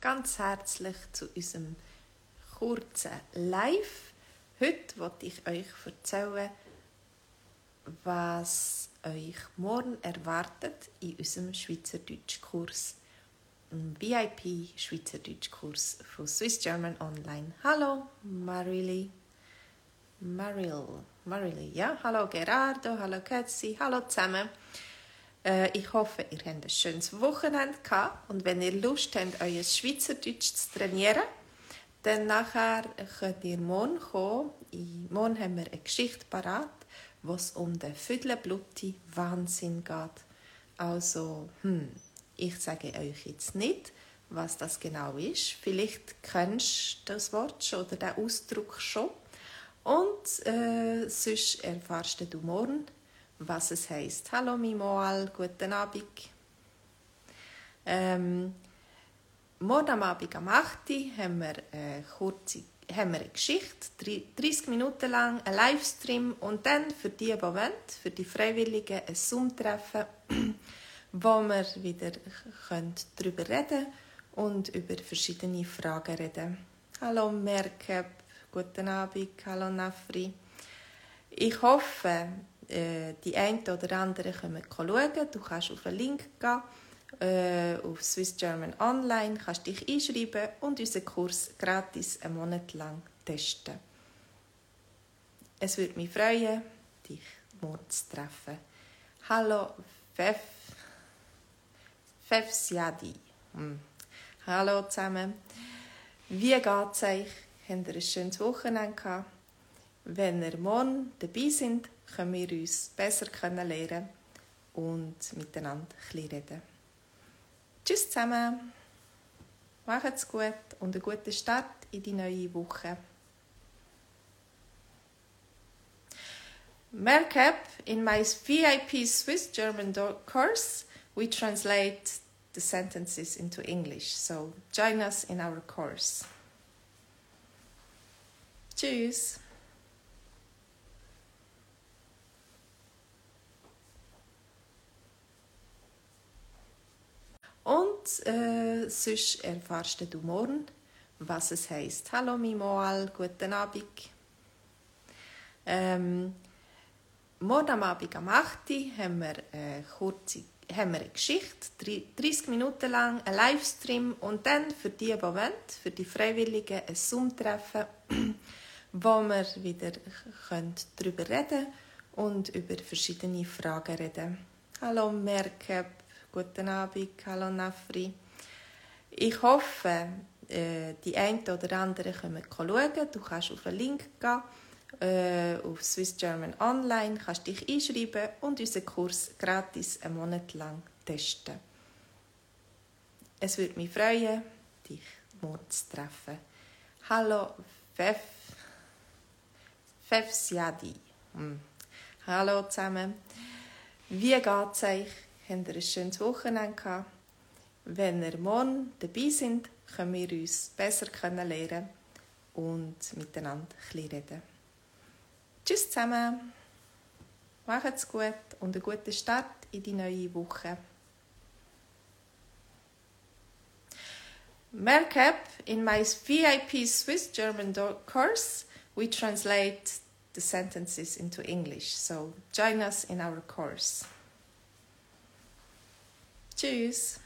ganz herzlich zu unserem kurzen Live. Heute wollte ich euch erzählen, was euch morgen erwartet in unserem Schweizerdeutschkurs. Ein VIP-Schweizerdeutschkurs von Swiss German Online. Hallo, Marily. Maril. Marily, ja. Hallo, Gerardo. Hallo, Ketzi. Hallo zusammen. Äh, ich hoffe, ihr habt ein schönes Wochenende gehabt und wenn ihr Lust habt, euer Schweizerdeutsch zu trainieren, dann nachher könnt ihr morgen kommen. Morgen haben wir eine Geschichte parat, wo es um den Füdlenblutti Wahnsinn geht. Also, hm, ich sage euch jetzt nicht, was das genau ist. Vielleicht kennst du das Wort schon oder den Ausdruck schon. Und äh, sonst erfahrst du morgen, was es heißt. Hallo Mimoal, guten Abend. Ähm, morgen am Abend am 8. Uhr haben wir eine kurze haben wir eine Geschichte, 30 Minuten lang, ein Livestream und dann für die, wollen, für die Freiwilligen ein Zoom-Treffen, wo wir wieder darüber reden und über verschiedene Fragen reden. Hallo Merkeb, guten Abend, hallo Nafri. Ich hoffe, äh, die einen oder anderen können schauen. Du kannst auf den Link gehen, äh, auf Swiss German Online, kannst dich einschreiben und unseren Kurs gratis einen Monat lang testen. Es würde mich freuen, dich morgen zu treffen. Hallo, Fef. Fef Siadi. Hm. Hallo zusammen. Wie geht es euch? Habt ihr ein schönes Wochenende gehabt? Wenn ihr morgen dabei seid, können wir uns besser kennenlernen und miteinander ein reden. Tschüss zusammen, macht's gut und einen guten Start in die neue Woche. Merkab, in my VIP Swiss German course, we translate the sentences into English. So join us in our course. Tschüss. Äh, sonst erfahrst du morgen, was es heißt. Hallo Mimoal, guten Abend. Ähm, morgen am Abend am 8. Uhr haben wir eine kurze haben wir eine Geschichte, 30 Minuten lang, ein Livestream und dann für die, wollen, für die Freiwilligen ein Zoom-Treffen, wo wir wieder darüber reden und über verschiedene Fragen reden. Hallo Merkeb, Guten Abend, hallo Nafri. Ich hoffe, äh, die einen oder anderen können schauen. Du kannst auf den Link gehen, äh, auf Swiss German Online, kannst dich einschreiben und unseren Kurs gratis einen Monat lang testen. Es würde mich freuen, dich morgen zu treffen. Hallo, Fef. Fef. Hm. Hallo zusammen. Wie geht es euch? Habt ihr ein schönes Wochenende gehabt. Wenn ihr morgen dabei seid, können wir uns besser kennenlernen und miteinander ein reden. Tschüss zusammen, macht's gut und einen guten Start in die neue Woche. Merkab, in my VIP Swiss German course, we translate the sentences into English. So join us in our course. Tschüss.